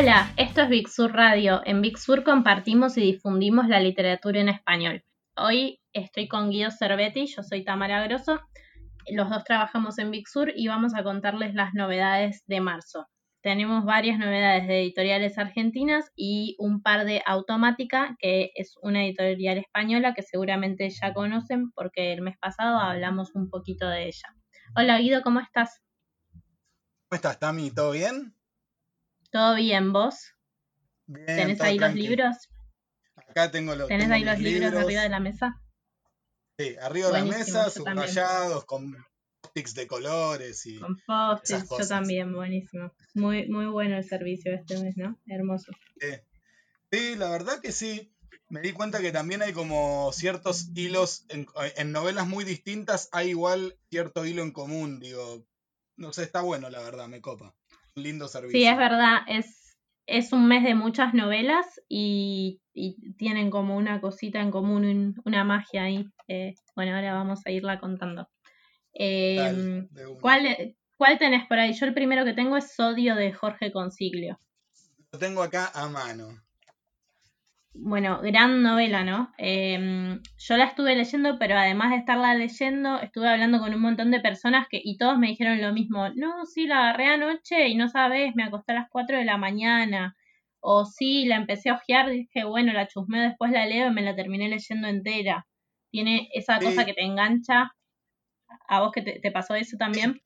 Hola, esto es Big Sur Radio. En Big Sur compartimos y difundimos la literatura en español. Hoy estoy con Guido Cervetti, yo soy Tamara Grosso. Los dos trabajamos en Big Sur y vamos a contarles las novedades de marzo. Tenemos varias novedades de editoriales argentinas y un par de Automática, que es una editorial española que seguramente ya conocen porque el mes pasado hablamos un poquito de ella. Hola Guido, ¿cómo estás? ¿Cómo estás, Tami? ¿Todo bien? ¿Todo bien, vos? ¿Tenés ahí los libros? Acá tengo los ¿Tenés ahí los libros, arriba de la mesa? Sí, arriba de la mesa, subrayados, con post de colores y. Con post yo también, buenísimo. Muy, muy bueno el servicio este mes, ¿no? Hermoso. Sí. la verdad que sí. Me di cuenta que también hay como ciertos hilos en, en novelas muy distintas, hay igual cierto hilo en común, digo. No sé, está bueno, la verdad, me copa lindo servicio. Sí, es verdad, es, es un mes de muchas novelas y, tienen como una cosita en común, una magia ahí. Eh, bueno, ahora vamos a irla contando. Em, ¿cuál, ¿Cuál tenés por ahí? Yo el primero que tengo es Sodio de Jorge Consiglio. Lo tengo acá a mano bueno, gran novela, ¿no? Em, yo la estuve leyendo, pero además de estarla leyendo, estuve hablando con un montón de personas que, y todos me dijeron lo mismo, no, sí, la agarré anoche y no sabes, me acosté a las 4 de la mañana, o sí, la empecé a ojear, dije, bueno, la chusmeo, después la leo y me la terminé leyendo entera. Tiene esa cosa que te engancha. ¿A vos que te, pasó eso también?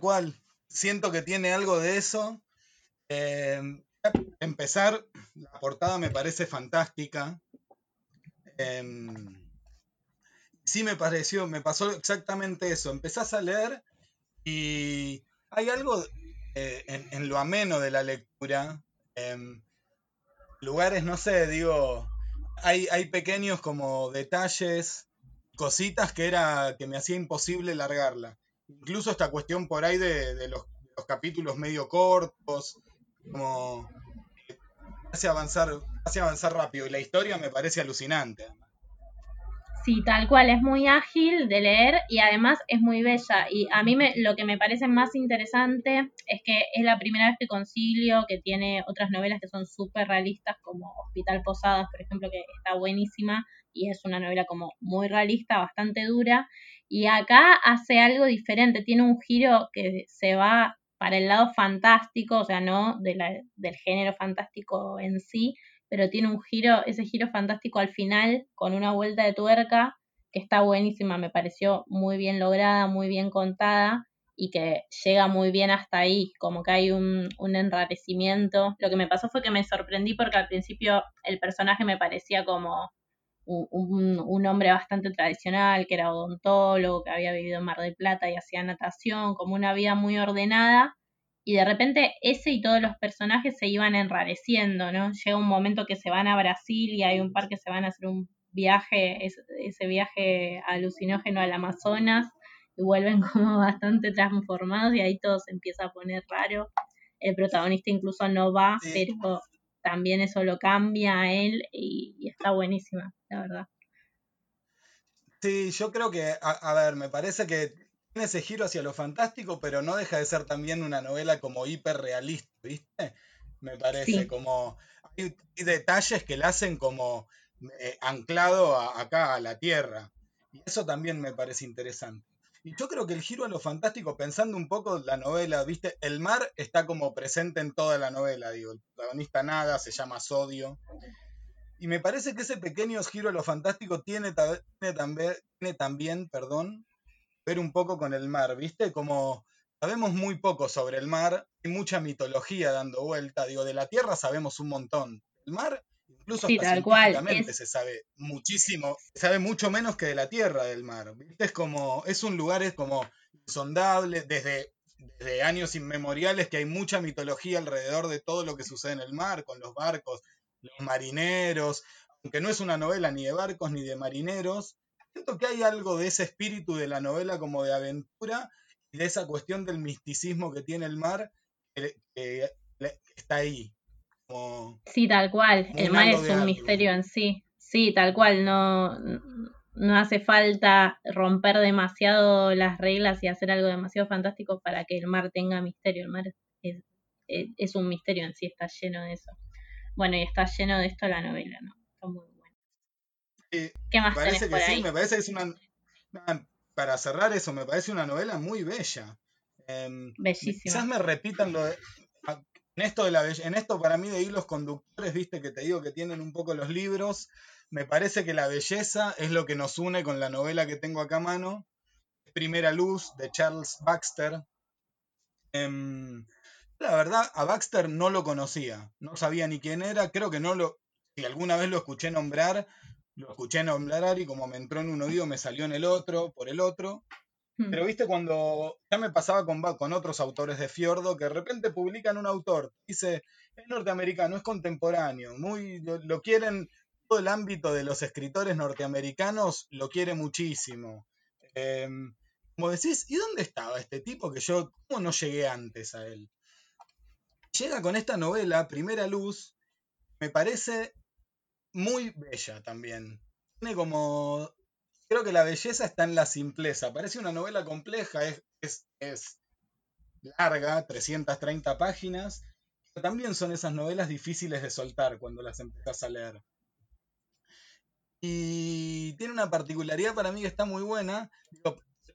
¿Cuál? Siento que tiene algo de eso. Eh, empezar, la portada me parece fantástica. Em, sí me pareció, me pasó exactamente eso. Empezás a leer y hay algo eh, en, lo ameno de la lectura. Em, lugares, no sé, digo, hay, hay pequeños como detalles, cositas que era que me hacía imposible largarla. Incluso esta cuestión por ahí de, los, los capítulos medio cortos, como hace avanzar, hace avanzar rápido y la historia me parece alucinante. Sí, tal cual, es muy ágil de leer y además es muy bella. Y a mí me, lo que me parece más interesante es que es la primera vez que concilio, que tiene otras novelas que son súper realistas, como Hospital Posadas, por ejemplo, que está buenísima y es una novela como muy realista, bastante dura. Y acá hace algo diferente, tiene un giro que se va para el lado fantástico, o sea, no de la, del género fantástico en sí, pero tiene un giro, ese giro fantástico al final, con una vuelta de tuerca, que está buenísima, me pareció muy bien lograda, muy bien contada y que llega muy bien hasta ahí, como que hay un, un enrarecimiento. Lo que me pasó fue que me sorprendí porque al principio el personaje me parecía como un, un, hombre bastante tradicional, que era odontólogo, que había vivido en Mar del Plata y hacía natación, como una vida muy ordenada, y de repente ese y todos los personajes se iban enrareciendo, ¿no? Llega un momento que se van a Brasil y hay un par que se van a hacer un viaje, ese viaje alucinógeno al Amazonas, y vuelven como bastante transformados y ahí todo se empieza a poner raro. El protagonista incluso no va, pero también eso lo cambia a él y, está buenísima, la verdad. Sí, yo creo que, a, ver, me parece que tiene ese giro hacia lo fantástico, pero no deja de ser también una novela como hiperrealista, ¿viste? Me parece como... Hay, detalles que la hacen como eh, anclado acá a la tierra. Y eso también me parece interesante. Y yo creo que el giro a lo fantástico, pensando un poco la novela, viste, el mar está como presente en toda la novela, digo, el protagonista nada, se llama Sodio. Y me parece que ese pequeño giro a lo fantástico tiene, tiene, también, tiene también, perdón, ver un poco con el mar, viste, como sabemos muy poco sobre el mar, hay mucha mitología dando vuelta, digo, de la tierra sabemos un montón. El mar Incluso sí, tal cual. se sabe muchísimo, se sabe mucho menos que de la tierra del mar. Es como, es un lugar es como insondable, desde, desde años inmemoriales que hay mucha mitología alrededor de todo lo que sucede en el mar, con los barcos, los marineros, aunque no es una novela ni de barcos ni de marineros, siento que hay algo de ese espíritu de la novela como de aventura y de esa cuestión del misticismo que tiene el mar que está ahí. Sí, tal cual. El mar es un misterio en sí. Sí, tal cual. No, no hace falta romper demasiado las reglas y hacer algo demasiado fantástico para que el mar tenga misterio. El mar eh, es un misterio en sí, está lleno de eso. Bueno, y está lleno de esto la novela, ¿no? Está muy buena. ¿Qué más parece que sí, me parece que es una, Para cerrar eso, me parece una novela muy bella. Eh, Bellísima. Quizás me repitan lo de, en esto, de la, en esto para mí de hilos conductores, viste que te digo que tienen un poco los libros, me parece que la belleza es lo que nos une con la novela que tengo acá a mano, Primera Luz, de Charles Baxter. Em, la verdad, a Baxter no lo conocía, no sabía ni quién era, creo que no lo, si alguna vez lo escuché nombrar, lo escuché nombrar y como me entró en un oído me salió en el otro, por el otro. Hmm. Pero viste cuando ya me pasaba con, con otros autores de Fiordo que de repente publican un autor, dice, es norteamericano, es contemporáneo, muy lo, quieren, todo el ámbito de los escritores norteamericanos lo quiere muchísimo. Em, como decís, ¿y dónde estaba este tipo que yo, cómo no llegué antes a él? Llega con esta novela, Primera Luz, me parece muy bella también. Tiene como creo que la belleza está en la simpleza. Parece una novela compleja, es, es, larga, 330 páginas, pero también son esas novelas difíciles de soltar cuando las empiezas a leer. Y tiene una particularidad para mí que está muy buena.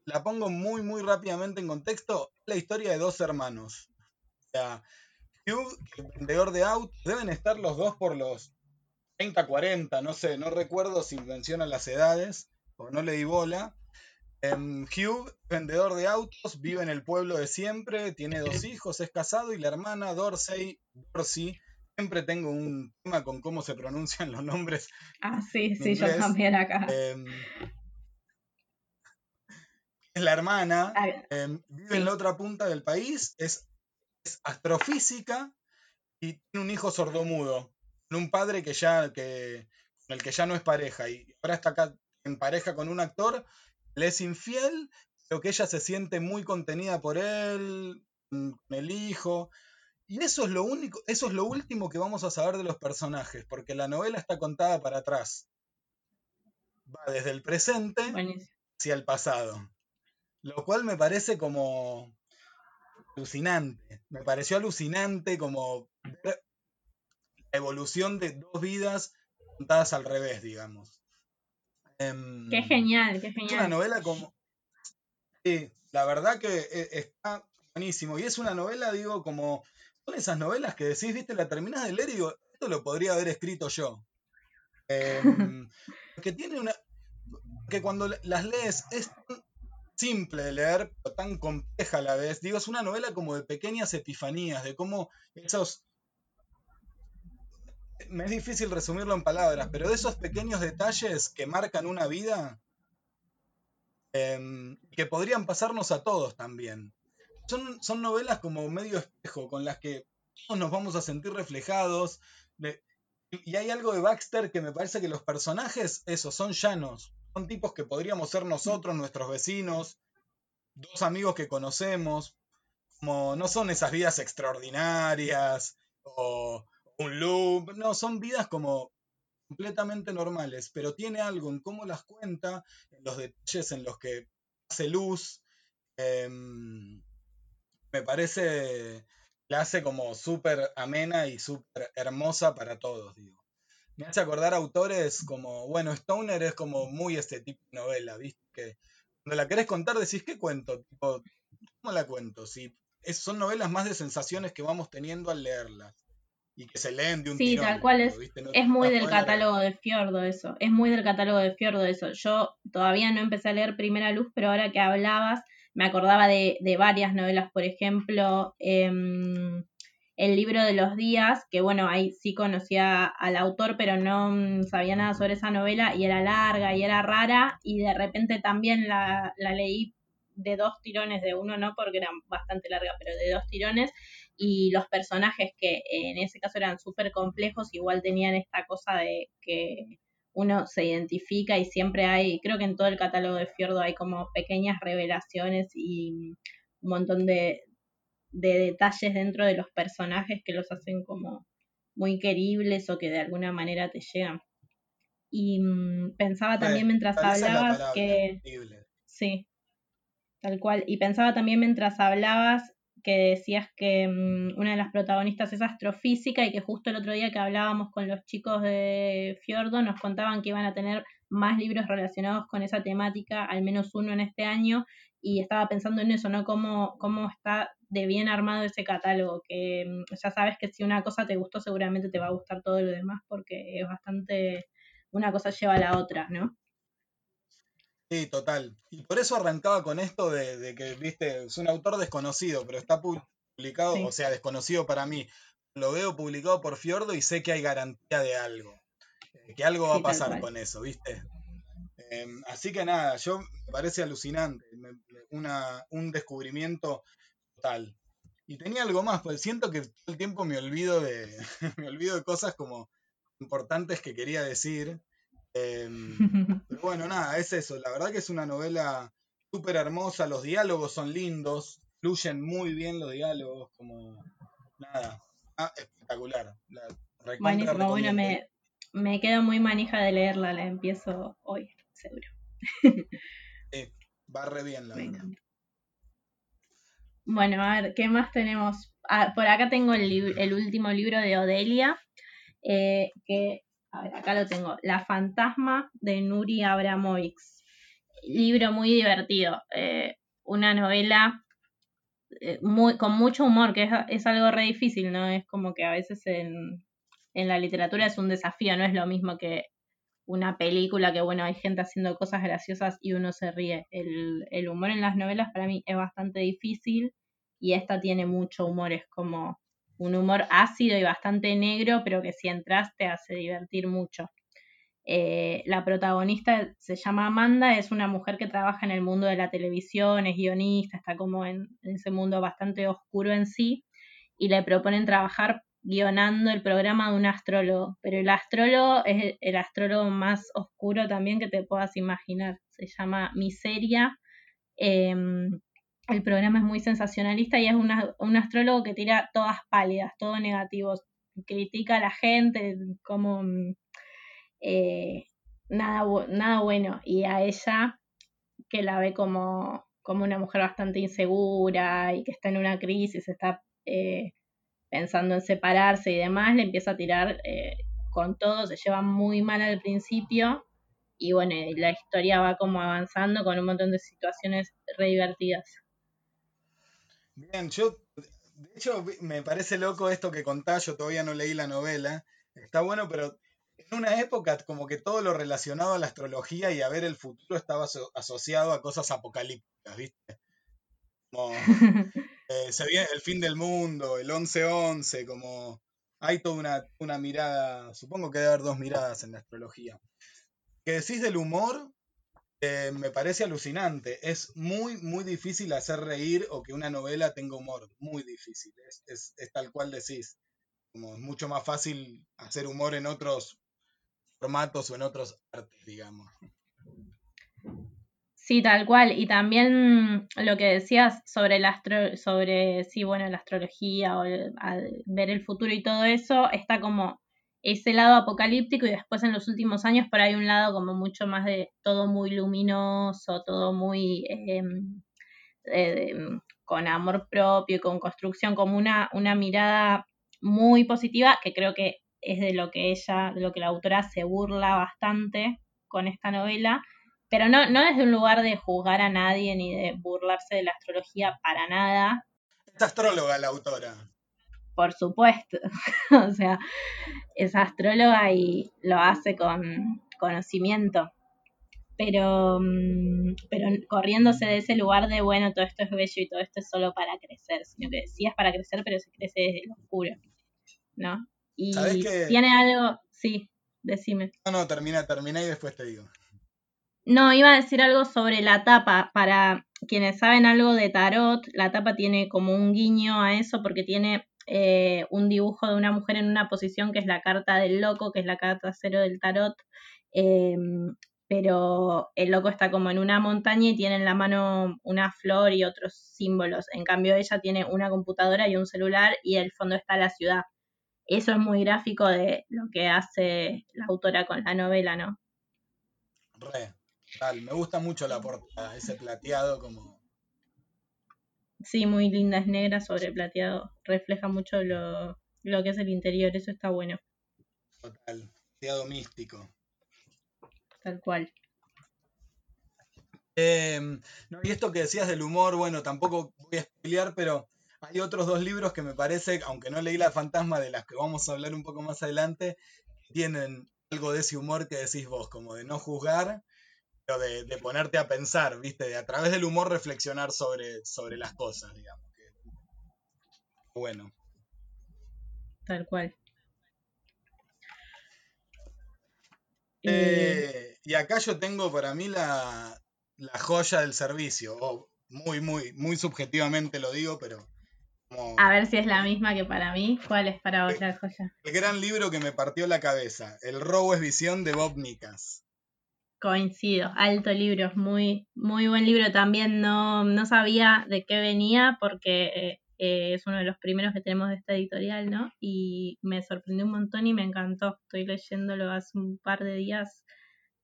la pongo muy, muy rápidamente en contexto. la historia de dos hermanos. O sea, Hugh, el vendedor de autos, deben estar los dos por los 30, 40, no sé, no recuerdo si menciona las edades no le di bola. Em, Hugh, vendedor de autos, vive en el pueblo de siempre, tiene dos hijos, es casado y la hermana Dorsey, Dorsey, siempre tengo un tema con cómo se pronuncian los nombres. Ah, sí, sí, yo también acá. Em, es la hermana, ah, em, vive en la otra punta del país, es, astrofísica y tiene un hijo sordomudo, un padre que ya, que, con el que ya no es pareja y ahora está acá en pareja con un actor, le es infiel, pero que ella se siente muy contenida por él, con el hijo. Y eso es lo único, eso es lo último que vamos a saber de los personajes, porque la novela está contada para atrás. Va desde el presente hacia el pasado. Lo cual me parece como alucinante. Me pareció alucinante como la evolución de dos vidas contadas al revés, digamos. Em, qué genial, qué genial. Es una novela como... Sí, la verdad que eh, está buenísimo. Y es una novela, digo, como... Son esas novelas que decís, viste, la terminás de leer y digo, esto lo podría haber escrito yo. Em, que tiene una... Que cuando las lees es tan simple de leer, pero tan compleja a la vez. Digo, es una novela como de pequeñas epifanías, de cómo esos me es difícil resumirlo en palabras, pero de esos pequeños detalles que marcan una vida, em, que podrían pasarnos a todos también. Son, son, novelas como medio espejo, con las que todos nos vamos a sentir reflejados. y hay algo de Baxter que me parece que los personajes, esos, son llanos. Son tipos que podríamos ser nosotros, nuestros vecinos, dos amigos que conocemos. Como no son esas vidas extraordinarias o, un loop, no, son vidas como completamente normales, pero tiene algo en cómo las cuenta, en los detalles en los que hace luz, em, me parece, la hace como súper amena y súper hermosa para todos, digo. Me hace acordar autores como, bueno, Stoner es como muy este tipo de novela, ¿viste? Que cuando la querés contar decís, ¿qué cuento? ¿Cómo la cuento? Si son novelas más de sensaciones que vamos teniendo al leerlas y que se leen de un Sí, tal cual es. es muy del catálogo de Fiordo eso. Es muy del catálogo de Fiordo eso. Yo todavía no empecé a leer Primera Luz, pero ahora que hablabas, me acordaba de, de varias novelas, por ejemplo, em, El libro de los días, que bueno, ahí sí conocía al autor, pero no mm, sabía nada sobre esa novela, y era larga y era rara, y de repente también la, la leí de dos tirones, de uno no, porque era bastante larga, pero de dos tirones, y los personajes que en ese caso eran súper complejos, igual tenían esta cosa de que uno se identifica y siempre hay, creo que en todo el catálogo de Fiordo hay como pequeñas revelaciones y un montón de, detalles dentro de los personajes que los hacen como muy queribles o que de alguna manera te llegan. Y mm, pensaba también mientras hablabas que... Sí, tal cual. Y pensaba también mientras hablabas que decías que mm, una de las protagonistas es astrofísica y que justo el otro día que hablábamos con los chicos de Fiordo nos contaban que iban a tener más libros relacionados con esa temática, al menos uno en este año, y estaba pensando en eso, ¿no? Cómo, cómo está de bien armado ese catálogo, que mm, ya sabes que si una cosa te gustó seguramente te va a gustar todo lo demás porque es bastante, una cosa lleva a la otra, ¿no? Sí, total. Y por eso arrancaba con esto de, que, viste, es un autor desconocido, pero está publicado, o sea, desconocido para mí. Lo veo publicado por Fiordo y sé que hay garantía de algo, eh, que algo va a pasar con eso, viste. Em, así que nada, yo me parece alucinante, una, un descubrimiento total. Y tenía algo más, pues siento que todo el tiempo me olvido de, me olvido de cosas como importantes que quería decir. Em, pero bueno, nada, es eso. La verdad que es una novela súper hermosa, los diálogos son lindos, fluyen muy bien los diálogos, como nada, ah, espectacular. Buenísimo, bueno, me, me quedo muy manija de leerla, la empiezo hoy seguro. va re bien la verdad. Bueno, a ver, ¿qué más tenemos? Ah, por acá tengo el, último libro de Odelia, eh, que, a ver, acá lo tengo, La fantasma de Nuri Abramovics. Libro muy divertido, eh, una novela eh, muy, con mucho humor, que es, algo re difícil, ¿no? Es como que a veces en, en la literatura es un desafío, no es lo mismo que una película que, bueno, hay gente haciendo cosas graciosas y uno se ríe. El, humor en las novelas para mí es bastante difícil y esta tiene mucho humor, es como un humor ácido y bastante negro, pero que si entras te hace divertir mucho. Eh, la protagonista se llama Amanda, es una mujer que trabaja en el mundo de la televisión, es guionista, está como en ese mundo bastante oscuro en sí, y le proponen trabajar guionando el programa de un astrólogo, pero el astrólogo es el, astrólogo más oscuro también que te puedas imaginar. Se llama Miseria. Em, el programa es muy sensacionalista y es un astrólogo que tira todas pálidas, todo negativo. Critica a la gente como eh, nada, nada bueno. Y a ella, que la ve como, como una mujer bastante insegura y que está en una crisis, está eh, pensando en separarse y demás, le empieza a tirar eh, con todo, se lleva muy mal al principio y bueno, la historia va como avanzando con un montón de situaciones re divertidas. Bien, yo, de hecho, me parece loco esto que contás, yo todavía no leí la novela, está bueno, pero en una época como que todo lo relacionado a la astrología y a ver el futuro estaba asociado a cosas apocalípticas, ¿viste? Como, eh, se viene el fin del mundo, el 11-11, como hay toda una, mirada, supongo que debe haber dos miradas en la astrología. Que decís del humor, eh, me parece alucinante. Es muy, muy difícil hacer reír o que una novela tenga humor. Muy difícil. Es, es tal cual decís. Como es mucho más fácil hacer humor en otros formatos o en otros artes, digamos. Sí, tal cual. Y también lo que decías sobre la astro sobre sí, bueno, la astrología o ver el futuro y todo eso, está como ese lado apocalíptico y después en los últimos años por ahí un lado como mucho más de todo muy luminoso, todo muy em, eh, con amor propio y con construcción, como una, una mirada muy positiva que creo que es de lo que ella, de lo que la autora se burla bastante con esta novela pero no, no desde un lugar de juzgar a nadie ni de burlarse de la astrología para nada. Es astróloga la autora. Por supuesto, o sea, es astróloga y lo hace con conocimiento, pero, mm, pero corriéndose de ese lugar de, bueno, todo esto es bello y todo esto es solo para crecer, sino que sí es para crecer, pero se crece desde lo oscuro, ¿no? Y tiene algo, sí, decime. No, no, termina, termina y después te digo. No, iba a decir algo sobre la tapa. Para quienes saben algo de tarot, la tapa tiene como un guiño a eso porque tiene eh, un dibujo de una mujer en una posición que es la carta del loco, que es la carta cero del tarot. Em, pero el loco está como en una montaña y tiene en la mano una flor y otros símbolos. En cambio, ella tiene una computadora y un celular y el fondo está la ciudad. Eso es muy gráfico de lo que hace la autora con la novela, ¿no? me gusta mucho la portada, ese plateado como. Sí, muy linda, es negra sobre plateado. Refleja mucho lo, lo que es el interior, eso está bueno. Total, plateado místico. Tal cual. Em, y esto que decías del humor, bueno, tampoco voy a explicar, pero hay otros dos libros que me parece, aunque no leí La Fantasma, de las que vamos a hablar un poco más adelante, tienen algo de ese humor que decís vos, como de no juzgar, de, ponerte a pensar, ¿viste? De a través del humor reflexionar sobre, sobre las cosas, digamos. bueno. Tal cual. Eh, y acá yo tengo para mí la, la joya del servicio, o muy, muy, muy subjetivamente lo digo, pero a ver si es la misma que para mí. ¿Cuál es para vos la joya? El gran libro que me partió la cabeza, El robo es visión de Bob Nicas. Coincido, alto libro, muy, muy buen libro. También no, no sabía de qué venía porque eh, es uno de los primeros que tenemos de esta editorial, ¿no? Y me sorprendió un montón y me encantó. Estoy leyéndolo hace un par de días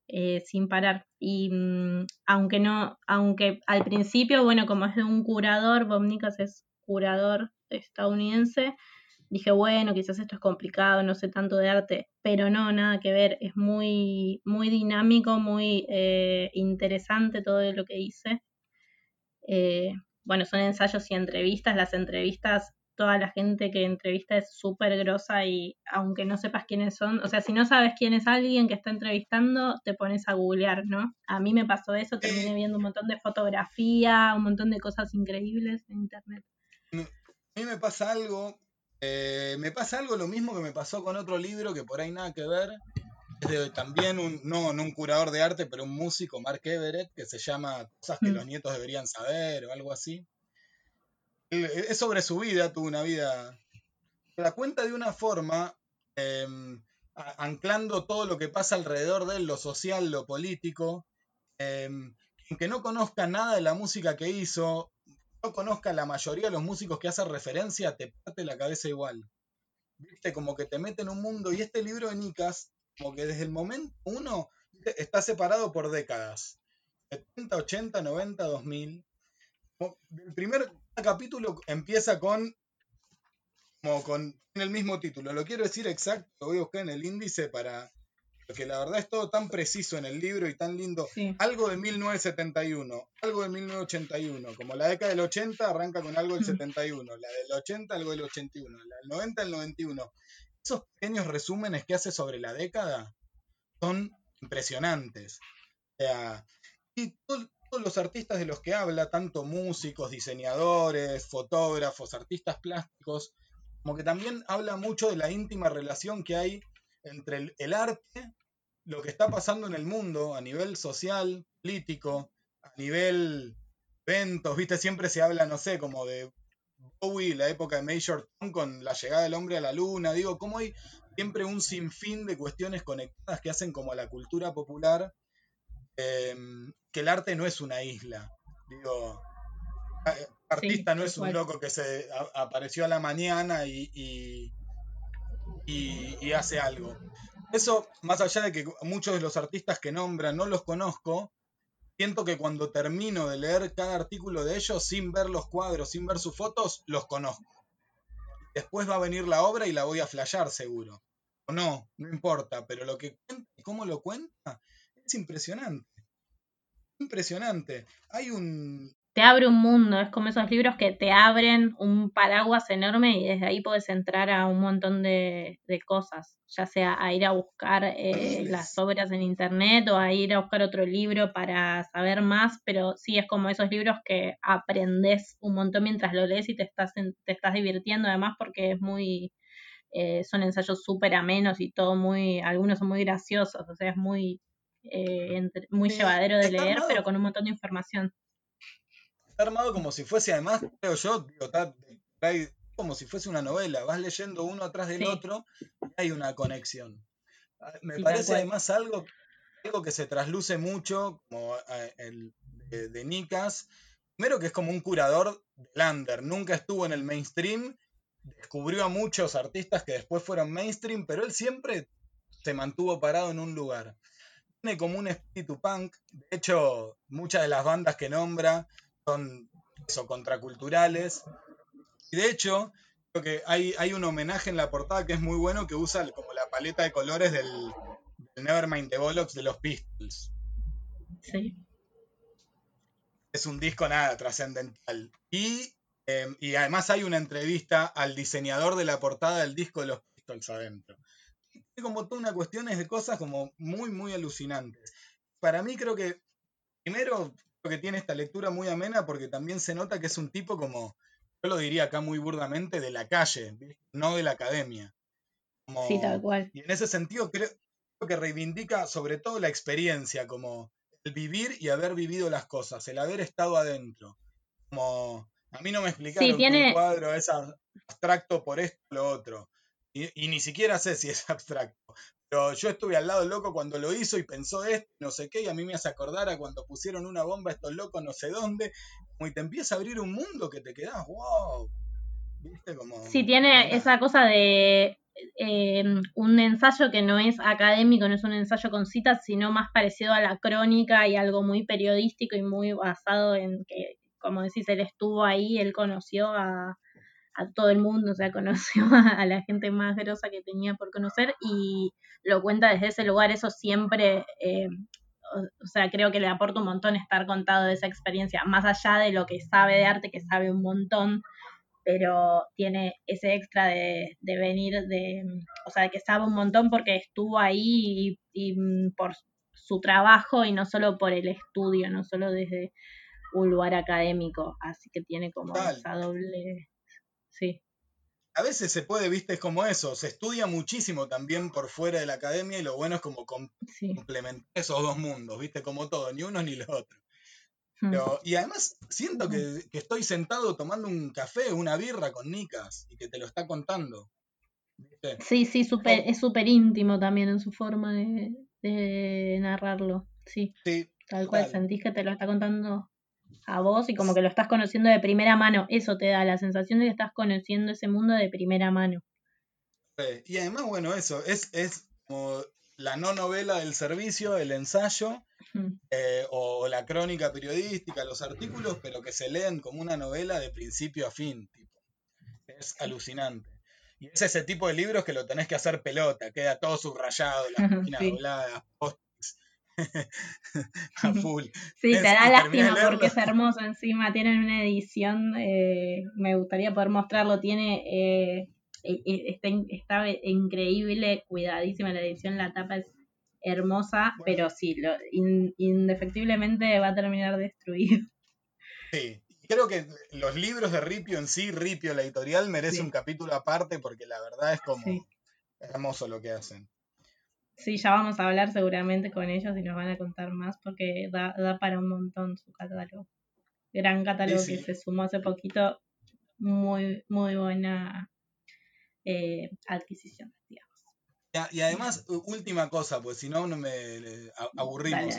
eh, sin parar. Y mm, aunque no, aunque al principio, bueno, como es de un curador, Bob es curador estadounidense, dije, bueno, quizás esto es complicado, no sé tanto de arte, pero no, nada que ver, es muy, muy dinámico, muy eh, interesante todo lo que hice. Eh, bueno, son ensayos y entrevistas, las entrevistas, toda la gente que entrevista es súper grosa y aunque no sepas quiénes son, o sea, si no sabes quién es alguien que está entrevistando, te pones a googlear, ¿no? A mí me pasó eso, terminé viendo un montón de fotografía, un montón de cosas increíbles en internet. A mí me pasa algo, eh, me pasa algo lo mismo que me pasó con otro libro que por ahí nada que ver. Es de también un, no, un curador de arte, pero un músico, Mark Everett, que se llama Cosas que mm. los nietos deberían saber o algo así. Es sobre su vida, tuvo una vida. La cuenta de una forma, em, anclando todo lo que pasa alrededor de él, lo social, lo político, em, aunque no conozca nada de la música que hizo, conozca la mayoría de los músicos que hacen referencia, te parte la cabeza igual. Viste, como que te mete en un mundo. Y este libro de Nicas, como que desde el momento uno, está separado por décadas. 70, 80, 90, 2000. El primer capítulo empieza con, como con, el mismo título. Lo quiero decir exacto, lo voy a buscar en el índice para, porque la verdad es todo tan preciso en el libro y tan lindo. Algo de 1971, algo de 1981, como la década del 80 arranca con algo del 71, la del 80 algo del 81, la del 90 el 91. Esos pequeños resúmenes que hace sobre la década son impresionantes. y todos los artistas de los que habla, tanto músicos, diseñadores, fotógrafos, artistas plásticos, como que también habla mucho de la íntima relación que hay entre el, arte, lo que está pasando en el mundo a nivel social, político, a nivel eventos, viste, siempre se habla, no sé, como de Bowie, la época de Major Tom con la llegada del hombre a la luna, digo, cómo hay siempre un sinfín de cuestiones conectadas que hacen como a la cultura popular, em, que el arte no es una isla, digo, artista no es un loco que se apareció a la mañana y y, hace algo. Eso, más allá de que muchos de los artistas que nombran no los conozco, siento que cuando termino de leer cada artículo de ellos, sin ver los cuadros, sin ver sus fotos, los conozco. Después va a venir la obra y la voy a flashear seguro. O no, no importa, pero lo que cuenta y cómo lo cuenta es impresionante. Impresionante. Hay un, te abre un mundo, es como esos libros que te abren un paraguas enorme y desde ahí puedes entrar a un montón de, cosas, ya sea a ir a buscar eh, las obras en internet o a ir a buscar otro libro para saber más, pero sí es como esos libros que aprendes un montón mientras lo lees y te estás, te estás divirtiendo además porque es muy... Eh, son ensayos súper amenos y todo muy, algunos son muy graciosos, o sea, es muy, eh, muy llevadero de leer, pero con un montón de información está armado como si fuese, además, creo yo, digo, está, como si fuese una novela. Vas leyendo uno atrás del otro y hay una conexión. Ah, me parece además algo, algo que se trasluce mucho, como eh, el de, de Nikas. Primero que es como un curador de Lander, nunca estuvo en el mainstream, descubrió a muchos artistas que después fueron mainstream, pero él siempre se mantuvo parado en un lugar. Tiene como un espíritu punk, de hecho, muchas de las bandas que nombra son eso, contraculturales. Y de hecho, creo que hay, hay un homenaje en la portada que es muy bueno que usa como la paleta de colores del, Nevermind the Bollocks de los Pistols. Sí. Es un disco nada trascendental. Y, em, y además hay una entrevista al diseñador de la portada del disco de los Pistols adentro. Es como toda una cuestión de cosas como muy, muy alucinantes. Para mí creo que, primero, que tiene esta lectura muy amena porque también se nota que es un tipo como, yo lo diría acá muy burdamente, de la calle, no de la academia. sí, tal cual. Y en ese sentido creo, que reivindica sobre todo la experiencia, como el vivir y haber vivido las cosas, el haber estado adentro. Como a mí no me explicaron que un cuadro es abstracto por esto o lo otro. Y, ni siquiera sé si es abstracto. Pero yo estuve al lado loco cuando lo hizo y pensó esto, no sé qué, y a mí me hace acordar a cuando pusieron una bomba a estos locos no sé dónde, como y te empieza a abrir un mundo que te quedas, wow. ¿Viste? Como, sí, tiene esa cosa de em, un ensayo que no es académico, no es un ensayo con citas, sino más parecido a la crónica y algo muy periodístico y muy basado en que, como decís, él estuvo ahí, él conoció a, a todo el mundo, o sea, conoció a, la gente más grosa que tenía por conocer y lo cuenta desde ese lugar, eso siempre, eh, o, sea, creo que le aporta un montón estar contado de esa experiencia, más allá de lo que sabe de arte, que sabe un montón, pero tiene ese extra de, venir de, o sea, que sabe un montón porque estuvo ahí y, por su trabajo y no solo por el estudio, no solo desde un lugar académico, así que tiene como esa doble sí. A veces se puede, viste, es como eso, se estudia muchísimo también por fuera de la academia y lo bueno es como complementar esos dos mundos, viste, como todo, ni uno ni lo otro. Hmm. y además siento que, estoy sentado tomando un café, una birra con Nicas y que te lo está contando. Sí, sí, super, es súper íntimo también en su forma de, narrarlo. Sí. sí tal cual, sentís que te lo está contando a vos y como que lo estás conociendo de primera mano. Eso te da la sensación de que estás conociendo ese mundo de primera mano. y además, bueno, eso, es, es como la no novela del servicio, el ensayo, eh, o la crónica periodística, los artículos, pero que se leen como una novela de principio a fin. Tipo. Es alucinante. Y es ese tipo de libros que lo tenés que hacer pelota, queda todo subrayado, las páginas dobladas, a full. Sí, te da lástima porque es hermoso encima. Tienen una edición, eh, me gustaría poder mostrarlo. Tiene, eh, e, e, está, increíble, cuidadísima la edición. La tapa es hermosa, pero sí, lo, indefectiblemente va a terminar destruido. Sí, creo que los libros de Ripio en sí, Ripio, la editorial, merece un capítulo aparte porque la verdad es como hermoso lo que hacen. Sí, ya vamos a hablar seguramente con ellos y nos van a contar más porque da, da para un montón su catálogo. Gran catálogo que se sumó hace poquito. Muy, muy buena eh, adquisición, digamos. Y, además, última cosa, pues si no, no me aburrimos.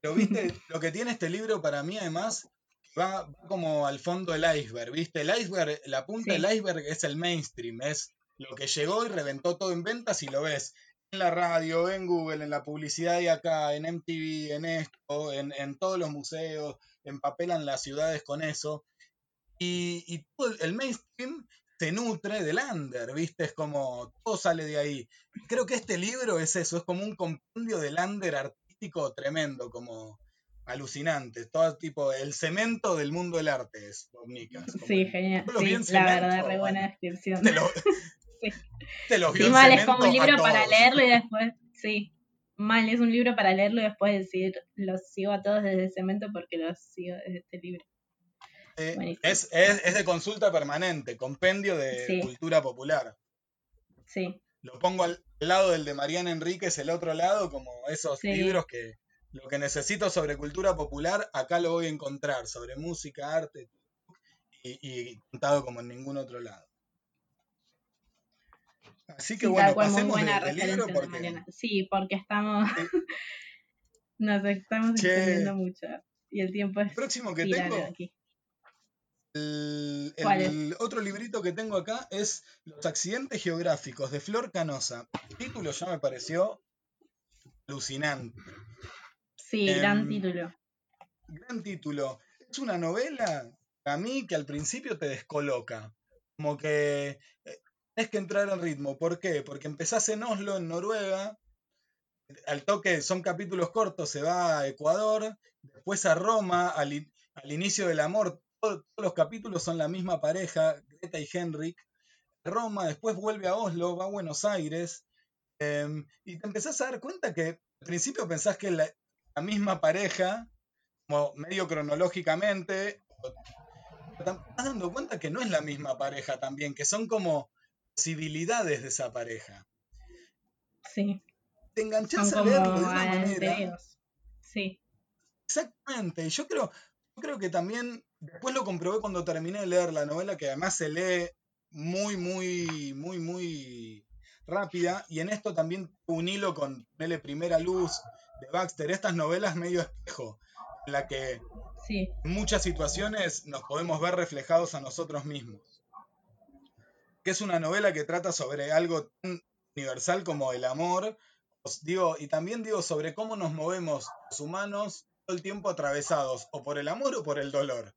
Pero viste, lo que tiene este libro para mí además va, como al fondo del iceberg, ¿viste? El iceberg, la punta del iceberg es el mainstream, es lo que llegó y reventó todo en ventas y lo ves en la radio, en Google, en la publicidad y acá, en MTV, en esto, en, todos los museos, empapelan las ciudades con eso. Y, todo el mainstream se nutre del under, ¿viste? Es como, todo sale de ahí. Creo que este libro es eso, es como un compendio del under artístico tremendo, como alucinante. Todo tipo, el cemento del mundo del arte es, Sí, genial. Sí, la verdad, re buena descripción. Sí. mal, es como un libro para leerlo y después, sí, mal, es un libro para leerlo y después decir, los sigo a todos desde Cemento porque los sigo desde este libro. Eh, es, es, de consulta permanente, compendio de cultura popular. Sí. Lo pongo al lado del de Mariana Enríquez, el otro lado, como esos libros que lo que necesito sobre cultura popular, acá lo voy a encontrar, sobre música, arte, y, y contado como en ningún otro lado. Así que bueno, pasemos buena de, libro porque... Sí, porque estamos... Nos estamos extendiendo mucho. Y el tiempo es... El próximo que tengo... Aquí. El, otro librito que tengo acá es Los accidentes geográficos de Flor Canosa. El título ya me pareció alucinante. Sí, gran em, título. Gran título. Es una novela a mí que al principio te descoloca. Como que es que entrar en ritmo. ¿Por qué? Porque empezás en Oslo, en Noruega. Al toque son capítulos cortos, se va a Ecuador, después a Roma, al, inicio del amor. todos los capítulos son la misma pareja, Greta y Henrik. Roma, después vuelve a Oslo, va a Buenos Aires, em, y te empezás a dar cuenta que al principio pensás que la, la misma pareja, como medio cronológicamente, te estás dando cuenta que no es la misma pareja también, que son como posibilidades de esa pareja. Sí. Te enganchás a leerlo de una manera. Sí. Exactamente. Y yo creo, yo creo que también, después lo comprobé cuando terminé de leer la novela, que además se lee muy, muy, muy, muy rápida. Y en esto también un hilo con Nele Primera Luz de Baxter, estas novelas medio espejo, en la que en muchas situaciones nos podemos ver reflejados a nosotros mismos. Que es una novela que trata sobre algo tan universal como el amor, digo, y también digo sobre cómo nos movemos los humanos todo el tiempo atravesados, o por el amor o por el dolor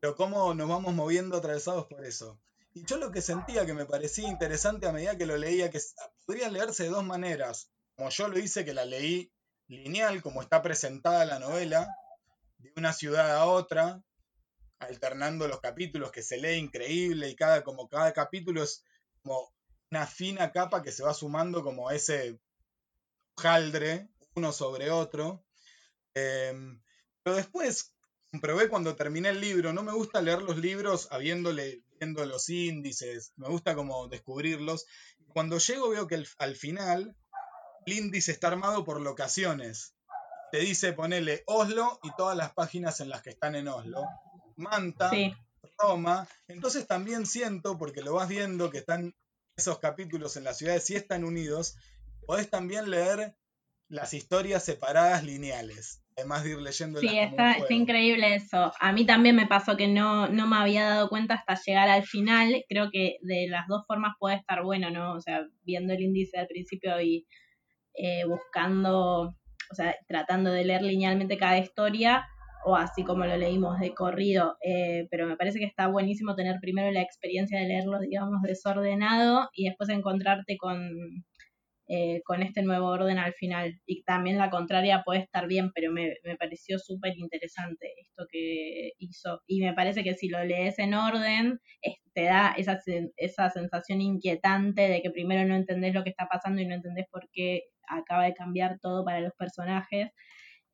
pero cómo nos vamos moviendo atravesados por eso. Y yo lo que sentía que me parecía interesante a medida que lo leía, que podría leerse de dos maneras, como yo lo hice, que la leí lineal, como está presentada la novela, de una ciudad a otra, alternando los capítulos, que se lee increíble y cada, como cada capítulo es como una fina capa que se va sumando como ese jaldre uno sobre otro. Em, pero después, comprobé cuando terminé el libro, no me gusta leer los libros habiéndole, viendo los índices, me gusta como descubrirlos. Cuando llego veo que al final el índice está armado por locaciones. Te dice ponele Oslo y todas las páginas en las que están en Oslo. Manta, Roma. Entonces también siento, porque lo vas viendo, que están esos capítulos en las ciudades y están unidos, podés también leer las historias separadas lineales además de ir leyendo. Sí, está, está, increíble eso. A mí también me pasó que no, no me había dado cuenta hasta llegar al final. Creo que de las dos formas puede estar bueno, ¿no? O sea, viendo el índice al principio y eh, buscando, o sea, tratando de leer linealmente cada historia, o así como lo leímos de corrido. Eh, pero me parece que está buenísimo tener primero la experiencia de leerlo, digamos, desordenado y después encontrarte con eh, con este nuevo orden al final. Y también la contraria puede estar bien, pero me, pareció súper interesante esto que hizo. Y me parece que si lo lees en orden, te da esa, esa sensación inquietante de que primero no entendés lo que está pasando y no entendés por qué acaba de cambiar todo para los personajes,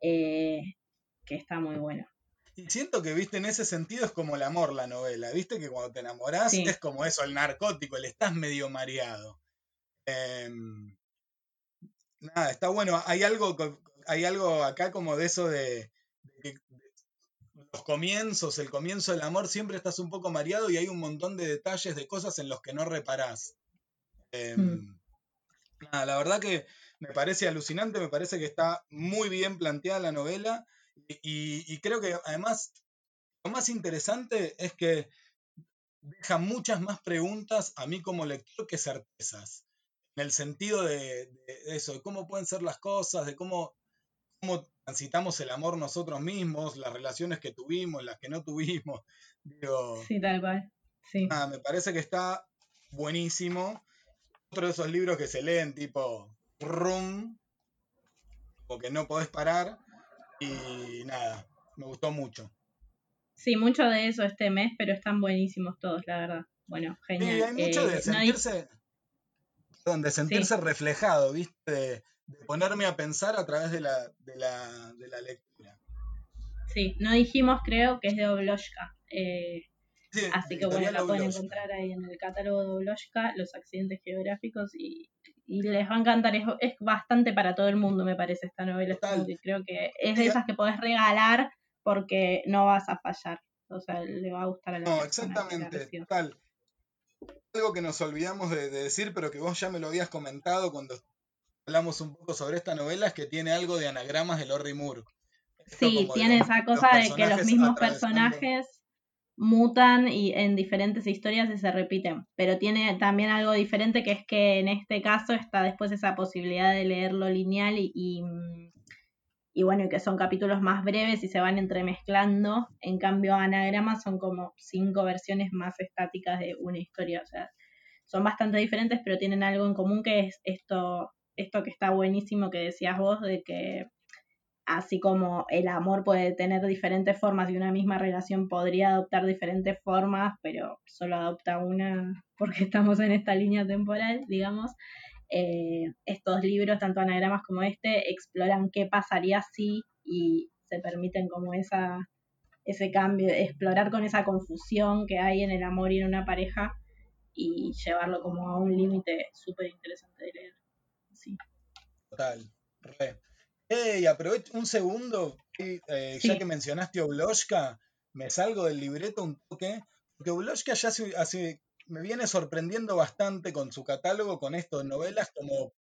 eh, que está muy bueno. Y siento que, viste, en ese sentido es como el amor la novela, viste que cuando te enamorás es como eso, el narcótico, el estás medio mareado. Em, Nada, está bueno. Hay algo, hay algo acá como de eso de, los comienzos, el comienzo del amor, siempre estás un poco mareado y hay un montón de detalles, de cosas en los que no reparás. Em, mm. Nada, la verdad que me parece alucinante, me parece que está muy bien planteada la novela y, creo que además lo más interesante es que deja muchas más preguntas a mí como lector que certezas en el sentido de, eso, de cómo pueden ser las cosas, de cómo, cómo transitamos el amor nosotros mismos, las relaciones que tuvimos, las que no tuvimos. Digo, sí, tal cual. Sí. me parece que está buenísimo. Otro de esos libros que se leen tipo Rum, o que no podés parar. Y nada, me gustó mucho. Sí, mucho de eso este mes, pero están buenísimos todos, la verdad. Bueno, genial. Sí, hay mucho de eh, sentirse de sentirse reflejado, ¿viste? De, ponerme a pensar a través de la, de la, de la lectura. Sí, no dijimos, creo, que es de Obloshka. Eh, así que bueno, la pueden encontrar ahí en el catálogo de Obloshka, los accidentes geográficos, y, les va a encantar. Es, es, bastante para todo el mundo, me parece, esta novela. creo que es de esas que podés regalar porque no vas a fallar. O sea, le va a gustar a la No, exactamente, tal algo que nos olvidamos de, decir, pero que vos ya me lo habías comentado cuando hablamos un poco sobre esta novela, es que tiene algo de anagramas de Lori Moore. sí, tiene esa cosa de que los mismos personajes mutan y en diferentes historias y se repiten, pero tiene también algo diferente que es que en este caso está después esa posibilidad de leerlo lineal y, y bueno, que son capítulos más breves y se van entremezclando. En cambio, anagramas son como cinco versiones más estáticas de una historia. O sea, son bastante diferentes, pero tienen algo en común que es esto, esto que está buenísimo que decías vos, de que así como el amor puede tener diferentes formas y una misma relación podría adoptar diferentes formas, pero solo adopta una porque estamos en esta línea temporal, digamos. Eh, estos libros, tanto anagramas como este, exploran qué pasaría si y se permiten como esa, ese cambio, explorar con esa confusión que hay en el amor y en una pareja y llevarlo como a un límite súper interesante de leer. Sí. Total. Hey, aprovecho un segundo, eh, ya que mencionaste Obloshka, me salgo del libreto un toque, porque Obloshka ya hace me viene sorprendiendo bastante con su catálogo, con esto de novelas como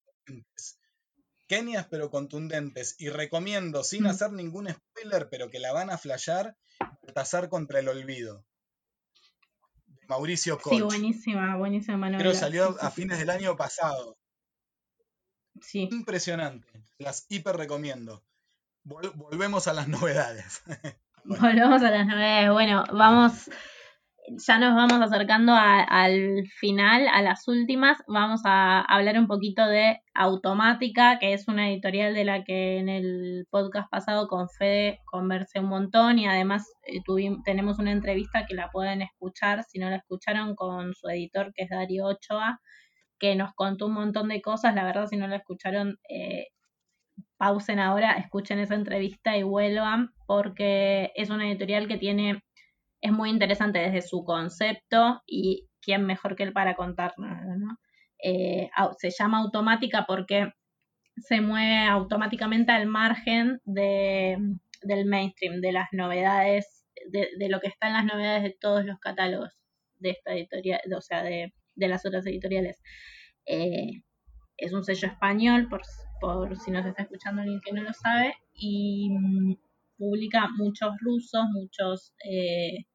pequeñas pero contundentes. Y recomiendo, sin mm. hacer ningún spoiler, pero que la van a flashear, Baltasar contra el olvido. Mauricio Koch. Sí, buenísima, buenísima novela. Pero salió a fines del año pasado. Sí. Impresionante. Las hiper recomiendo. volvemos a las novedades. Volvemos a las novedades. Bueno, vamos ya nos vamos acercando al final, a las últimas. Vamos a hablar un poquito de Automática, que es una editorial de la que en el podcast pasado con Fede conversé un montón y además eh, tenemos una entrevista que la pueden escuchar, si no la escucharon, con su editor que es Darío Ochoa, que nos contó un montón de cosas. La verdad, si no la escucharon, eh, pausen ahora, escuchen esa entrevista y vuelvan, porque es una editorial que tiene es muy interesante desde su concepto y quién mejor que él para contarnos, ¿no? Eh, se llama automática porque se mueve automáticamente al margen de, del mainstream, de las novedades, de, lo que está en las novedades de todos los catálogos de esta editorial, o sea, de, las otras editoriales. Eh, es un sello español, por, por si nos está escuchando alguien que no lo sabe, y mm, publica muchos rusos, muchos eh,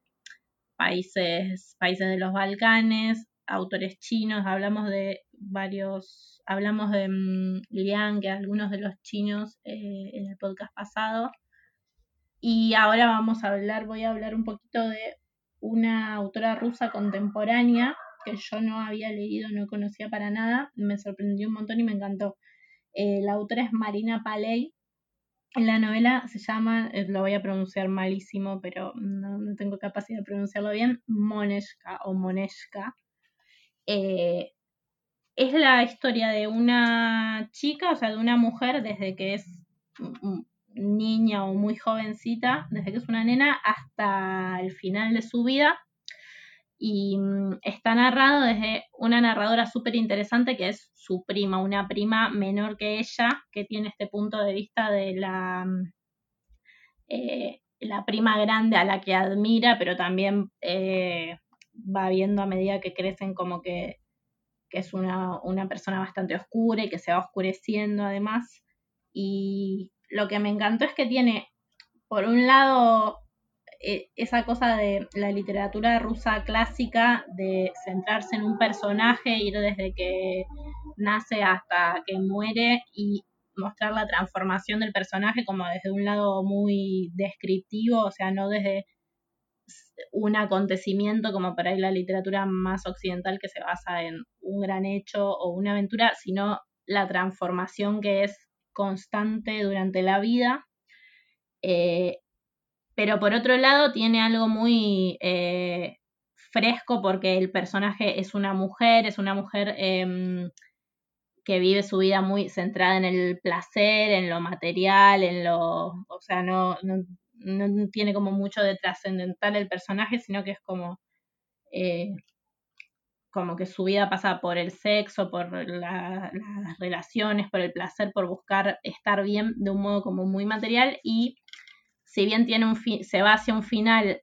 países, países de los Balcanes, autores chinos, hablamos de varios, hablamos de um, que algunos de los chinos eh, en el podcast pasado. Y ahora vamos a hablar, voy a hablar un poquito de una autora rusa contemporánea que yo no había leído, no conocía para nada, me sorprendió un montón y me encantó. Eh, la autora es Marina Paley, la novela se llama, eh, lo voy a pronunciar malísimo, pero no, tengo capacidad de pronunciarlo bien, Moneshka o Moneshka. Eh, es la historia de una chica, o sea, de una mujer desde que es niña o muy jovencita, desde que es una nena hasta el final de su vida, y mm, está narrado desde una narradora súper interesante que es su prima, una prima menor que ella, que tiene este punto de vista de la, mm, eh, la prima grande a la que admira, pero también eh, va viendo a medida que crecen como que, que es una, una persona bastante oscura y que se va oscureciendo además. Y lo que me encantó es que tiene, por un lado, esa cosa de la literatura rusa clásica, de centrarse en un personaje, ir desde que nace hasta que muere y mostrar la transformación del personaje como desde un lado muy descriptivo, o sea, no desde un acontecimiento como para ir la literatura más occidental que se basa en un gran hecho o una aventura, sino la transformación que es constante durante la vida. Eh, pero por otro lado tiene algo muy eh, fresco porque el personaje es una mujer, es una mujer em, que vive su vida muy centrada en el placer, en lo material, en lo, o sea, no, no, tiene como mucho de trascendental el personaje, sino que es como, eh, como que su vida pasa por el sexo, por las relaciones, por el placer, por buscar estar bien de un modo como muy material y si bien tiene un se va hacia un final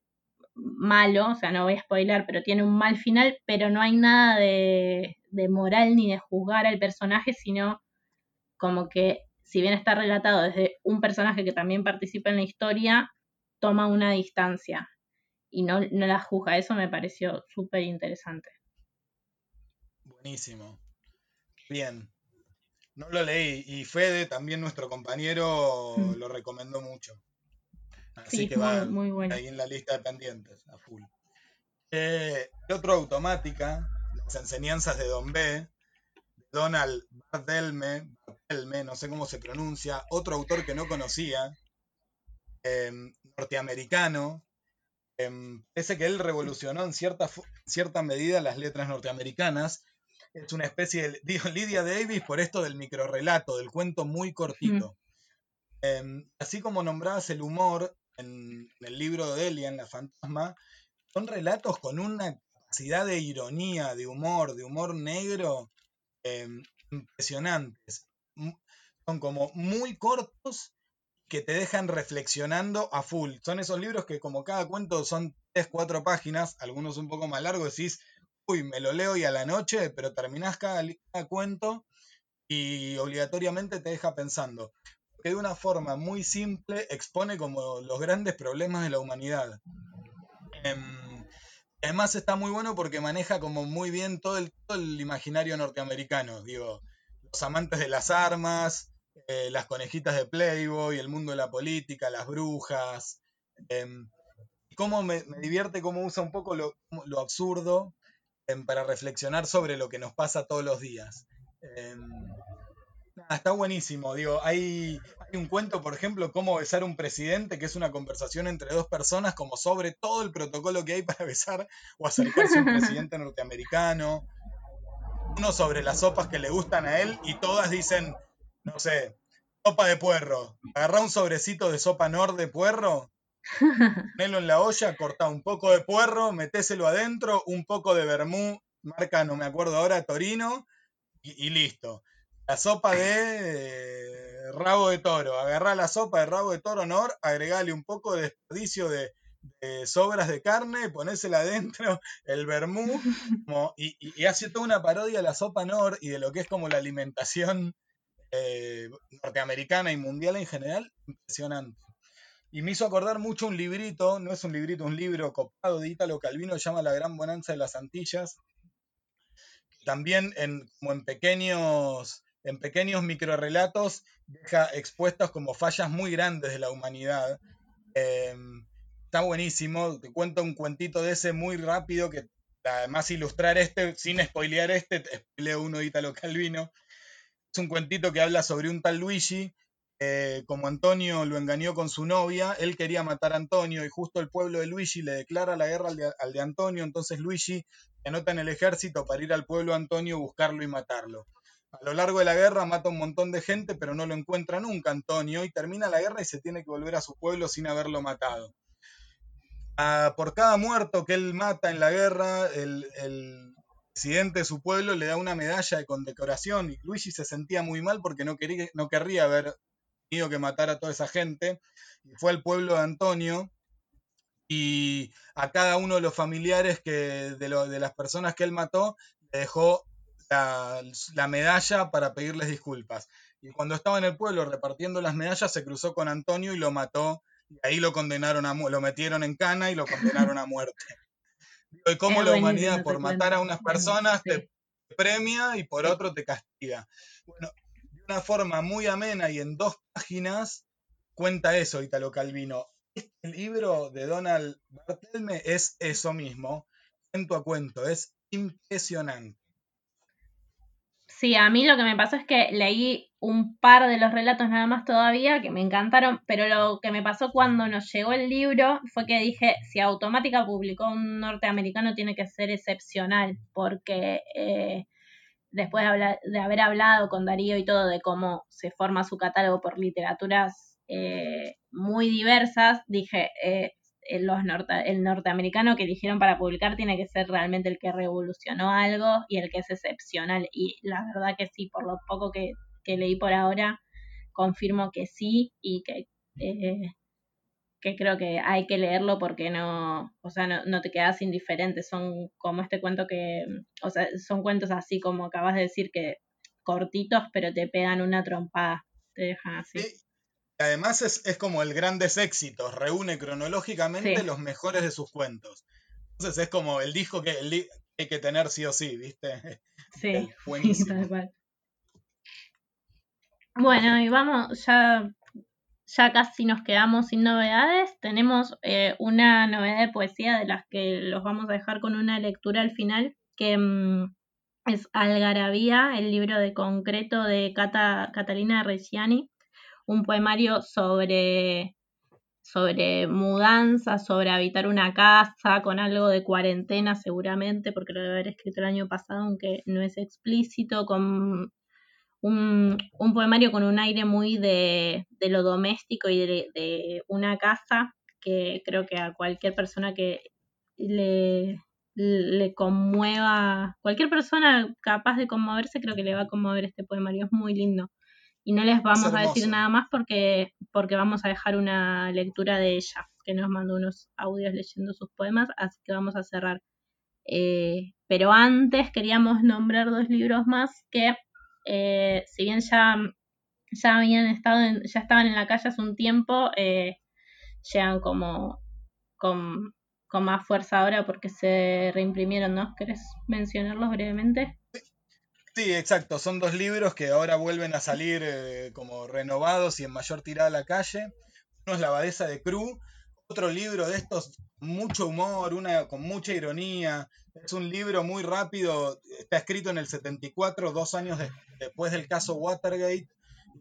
malo, o sea, no voy a spoiler, pero tiene un mal final, pero no hay nada de, moral ni de juzgar al personaje, sino como que si bien está relatado desde un personaje que también participa en la historia, toma una distancia y no, no la juzga. Eso me pareció súper interesante. Buenísimo. Bien. No lo leí y Fede, también nuestro compañero, mm. lo recomendó mucho. Así que va ahí en la lista de pendientes, a full. Eh, otro automática, las enseñanzas de Don B, Donald Barthelme, no sé cómo se pronuncia, otro autor que no conocía, em, norteamericano. Eh, parece que él revolucionó en cierta, cierta medida las letras norteamericanas. Es una especie de, digo, Lydia Davis por esto del microrelato, del cuento muy cortito. Em, así como nombrabas el humor en, el libro de en La Fantasma, son relatos con una capacidad de ironía, de humor, de humor negro em, impresionantes. Son como muy cortos que te dejan reflexionando a full. Son esos libros que como cada cuento son 3, 4 páginas, algunos un poco más largos, decís, uy, me lo leo y a la noche, pero terminás cada, cuento y obligatoriamente te deja pensando. Que de una forma muy simple expone como los grandes problemas de la humanidad. Em, además está muy bueno porque maneja como muy bien todo el, imaginario norteamericano, digo, los amantes de las armas, eh, las conejitas de Playboy, el mundo de la política, las brujas. Eh, cómo me, divierte cómo usa un poco lo, absurdo em, para reflexionar sobre lo que nos pasa todos los días. Está buenísimo. Digo, hay, hay, un cuento, por ejemplo, cómo besar a un presidente, que es una conversación entre dos personas, como sobre todo el protocolo que hay para besar o acercarse a un presidente norteamericano. Uno sobre las sopas que le gustan a él y todas dicen, no sé, sopa de puerro. Agarrá un sobrecito de sopa nor de puerro, ponelo en la olla, cortá un poco de puerro, metéselo adentro, un poco de vermú, marca, no me acuerdo ahora, Torino, y, listo. La sopa de rabo de toro. Agarrá la sopa de rabo de toro nor, agregale un poco de desperdicio de, sobras de carne, ponésela adentro, el vermú, y, y, hace toda una parodia de la sopa nor y de lo que es como la alimentación eh, norteamericana y mundial en general, impresionante. Y me hizo acordar mucho un librito, no es un librito, un libro copado de Ítalo Calvino, llama La Gran Bonanza de las Antillas. También en, como en pequeños, en pequeños microrelatos deja expuestos como fallas muy grandes de la humanidad. Em, está buenísimo, te cuento un cuentito de ese muy rápido que además ilustrar este, sin spoilear este, te spoileo uno de Ítalo Calvino, es un cuentito que habla sobre un tal Luigi. Eh, como Antonio lo engañó con su novia, él quería matar a Antonio y justo el pueblo de Luigi le declara la guerra al de, Antonio, entonces Luigi anota en el ejército para ir al pueblo de Antonio, buscarlo y matarlo. A lo largo de la guerra mata un montón de gente, pero no lo encuentra nunca Antonio y termina la guerra y se tiene que volver a su pueblo sin haberlo matado. Por cada muerto que él mata en la guerra, el, presidente de su pueblo le da una medalla de condecoración y Luigi se sentía muy mal porque no, quería, no querría haber tenido que matar a toda esa gente. Y fue al pueblo de Antonio y a cada uno de los familiares que, de, de las personas que él mató le dejó la, la, medalla para pedirles disculpas. Y cuando estaba en el pueblo repartiendo las medallas se cruzó con Antonio y lo mató. Y ahí lo condenaron a lo metieron en cana y lo condenaron a muerte y cómo la humanidad por matar a unas personas te premia y por otro te castiga. Bueno, de una forma muy amena y en dos páginas cuenta eso Italo Calvino. Este libro de Donald Bartelme es eso mismo, cuento a cuento, es impresionante. Sí, a mí lo que me pasó es que leí un par de los relatos nada más todavía que me encantaron, pero lo que me pasó cuando nos llegó el libro fue que dije, si Automática publicó un norteamericano tiene que ser excepcional, porque eh, después de, haber hablado con Darío y todo de cómo se forma su catálogo por literaturas eh, muy diversas, dije, eh, los el norteamericano que eligieron para publicar tiene que ser realmente el que revolucionó algo y el que es excepcional. Y la verdad que sí, por lo poco que, leí por ahora, confirmo que sí y que, eh, que creo que hay que leerlo porque no, o sea, no, no te quedas indiferente. Son como este cuento que, o sea, son cuentos así como acabas de decir que cortitos, pero te pegan una trompada, te dejan así además es, como el grandes éxitos, reúne cronológicamente los mejores de sus cuentos. Entonces es como el disco que hay que tener sí o sí, ¿viste? Sí, buenísimo. Bueno, y vamos, ya, ya casi nos quedamos sin novedades. Tenemos eh, una novedad de poesía de las que los vamos a dejar con una lectura al final, que mm, es Algarabía, el libro de concreto de Cata, Catalina Reggiani, un poemario sobre sobre mudanza, sobre habitar una casa, con algo de cuarentena seguramente, porque lo debe haber escrito el año pasado, aunque no es explícito, con un, poemario con un aire muy de, lo doméstico y de, una casa, que creo que a cualquier persona que le, le conmueva, cualquier persona capaz de conmoverse, creo que le va a conmover este poemario, es muy lindo y no les vamos a decir nada más porque, porque vamos a dejar una lectura de ella, que nos mandó unos audios leyendo sus poemas, así que vamos a cerrar. Eh, pero antes queríamos nombrar dos libros más que, eh, si bien ya, ya habían estado, ya estaban en la calle hace un tiempo, eh, llegan como con, con más fuerza ahora porque se reimprimieron, ¿no? ¿Querés mencionarlos brevemente? Sí, exacto. Son dos libros que ahora vuelven a salir eh, como renovados y en mayor tirada a la calle. Uno es La Abadesa de Cru, otro libro de estos, mucho humor, una con mucha ironía. Es un libro muy rápido, está escrito en el 74, dos años después del caso Watergate.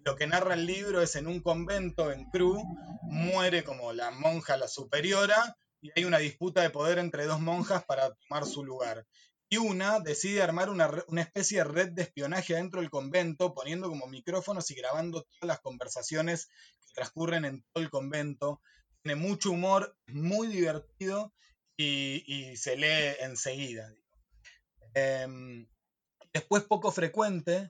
Lo que narra el libro es en un convento en Cru, muere como la monja, la superiora, y hay una disputa de poder entre dos monjas para tomar su lugar y una decide armar una, especie de red de espionaje dentro del convento, poniendo como micrófonos y grabando todas las conversaciones que transcurren en todo el convento. Tiene mucho humor, muy divertido y, se lee enseguida. Em, después, poco frecuente,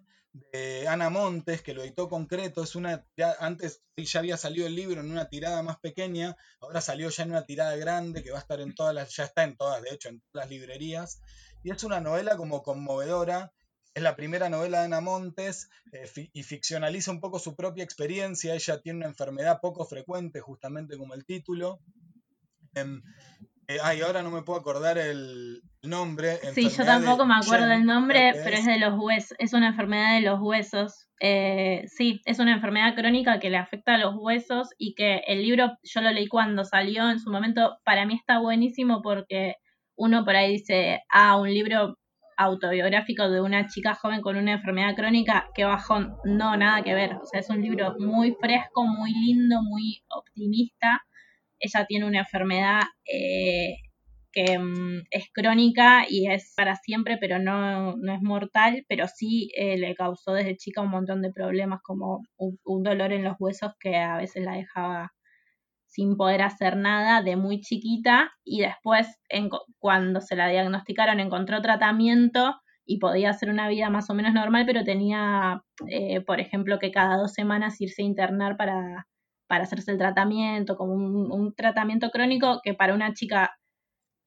de Ana Montes, que lo editó concreto, es una, antes ya había salido el libro en una tirada más pequeña, ahora salió ya en una tirada grande que va a estar en todas las, ya está en todas, de hecho, en todas las librerías, y es una novela como conmovedora, es la primera novela de Ana Montes eh, y ficcionaliza un poco su propia experiencia, ella tiene una enfermedad poco frecuente, justamente como el título, em, eh, ay, ahora no me puedo acordar el nombre. Sí, yo tampoco me acuerdo del nombre, pero es. de los huesos, es una enfermedad de los huesos. Eh, sí, es una enfermedad crónica que le afecta a los huesos y que el libro yo lo leí cuando salió en su momento. Para mí está buenísimo porque uno por ahí dice, ah, un libro autobiográfico de una chica joven con una enfermedad crónica, qué bajón. No, nada que ver. O sea, es un libro muy fresco, muy lindo, muy optimista ella tiene una enfermedad eh, que mm, es crónica y es para siempre, pero no, no es mortal, pero sí eh, le causó desde chica un montón de problemas, como un, dolor en los huesos que a veces la dejaba sin poder hacer nada de muy chiquita y después cuando se la diagnosticaron encontró tratamiento y podía hacer una vida más o menos normal, pero tenía, eh, por ejemplo, que cada dos semanas irse a internar para para hacerse el tratamiento, como un, tratamiento crónico que para una chica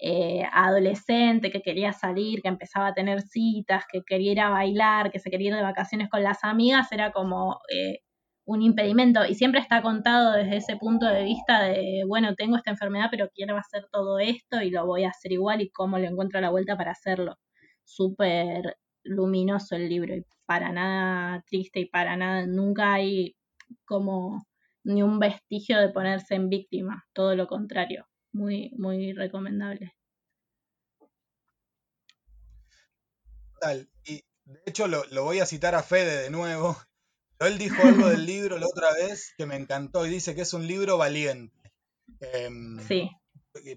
eh, adolescente que quería salir, que empezaba a tener citas, que quería ir a bailar, que se quería ir de vacaciones con las amigas, era como eh, un impedimento. Y siempre está contado desde ese punto de vista de, bueno, tengo esta enfermedad, pero quiero hacer todo esto y lo voy a hacer igual y cómo le encuentro la vuelta para hacerlo. Súper luminoso el libro y para nada triste y para nada, nunca hay como ni un vestigio de ponerse en víctima, todo lo contrario, muy, muy recomendable. Tal, y de hecho lo, voy a citar a Fede de nuevo. Él dijo algo del libro la otra vez que me encantó y dice que es un libro valiente. Em, sí.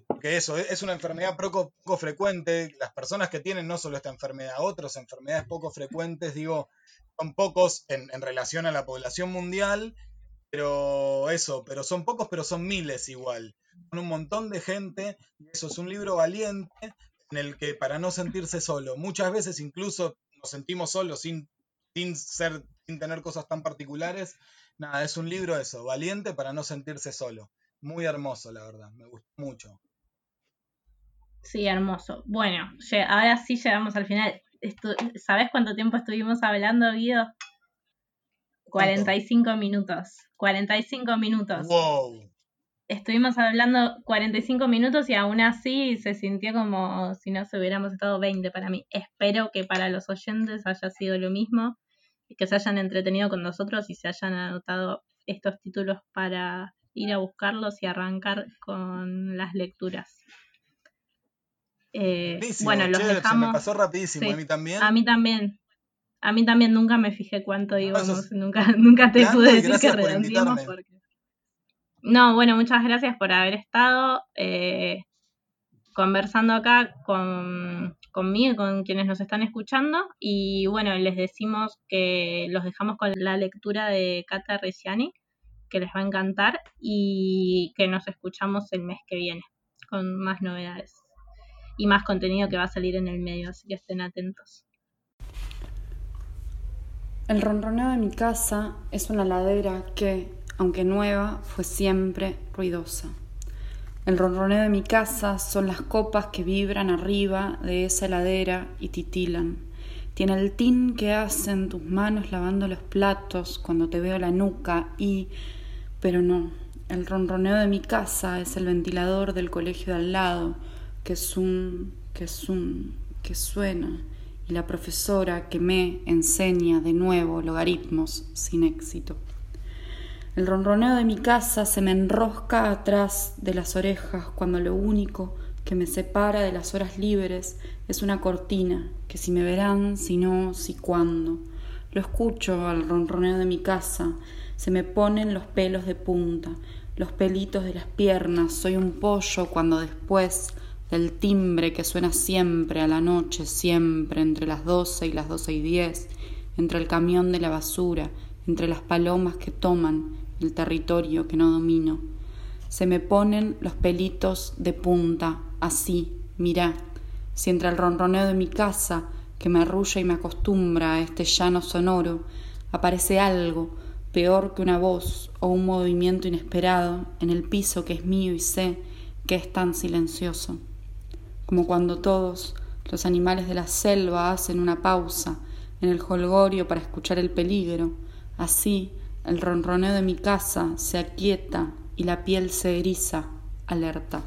Porque eso, es una enfermedad poco, poco, frecuente. Las personas que tienen no solo esta enfermedad, otras enfermedades poco frecuentes, digo, son pocos en, en relación a la población mundial pero eso, pero son pocos, pero son miles igual. Con un montón de gente, y eso es un libro valiente en el que para no sentirse solo, muchas veces incluso nos sentimos solos sin, sin ser, sin tener cosas tan particulares. Nada, es un libro eso, valiente para no sentirse solo. Muy hermoso, la verdad, me gustó mucho. Sí, hermoso. Bueno, ahora sí llegamos al final. ¿Sabes cuánto tiempo estuvimos hablando, Guido? 45 minutos. 45 minutos. Wow. Estuvimos hablando 45 minutos y aún así se sintió como si no se hubiéramos estado 20 para mí. Espero que para los oyentes haya sido lo mismo. Que se hayan entretenido con nosotros y se hayan anotado estos títulos para ir a buscarlos y arrancar con las lecturas. Eh, bueno, los dejamos. me pasó rapidísimo, a mí también. A mí también. A mí también nunca me fijé cuánto íbamos, nunca, nunca te pude decir que redondeamos porque. No, bueno, muchas gracias por haber estado eh, conversando acá con, conmigo, con quienes nos están escuchando. Y bueno, les decimos que los dejamos con la lectura de Cata Reciani, que les va a encantar, y que nos escuchamos el mes que viene con más novedades y más contenido que va a salir en el medio, así que estén atentos. El ronroneo de mi casa es una ladera que, aunque nueva, fue siempre ruidosa. El ronroneo de mi casa son las copas que vibran arriba de esa ladera y titilan. Tiene el tin que hacen tus manos lavando los platos cuando te veo la nuca y... Pero no, el ronroneo de mi casa es el ventilador del colegio de al lado, que un, que un, que suena, y la profesora que me enseña de nuevo logaritmos sin éxito. El ronroneo de mi casa se me enrosca atrás de las orejas cuando lo único que me separa de las horas libres es una cortina, que si me verán, si no, si cuándo. Lo escucho al ronroneo de mi casa, se me ponen los pelos de punta, los pelitos de las piernas, soy un pollo cuando después del timbre que suena siempre a la noche, siempre entre las doce y las doce y diez, entre el camión de la basura, entre las palomas que toman el territorio que no domino. Se me ponen los pelitos de punta, así, mirá, si entre el ronroneo de mi casa, que me arrulla y me acostumbra a este llano sonoro, aparece algo peor que una voz o un movimiento inesperado en el piso que es mío y sé que es tan silencioso como cuando todos los animales de la selva hacen una pausa en el holgorio para escuchar el peligro, así el ronroneo de mi casa se aquieta y la piel se eriza, alerta.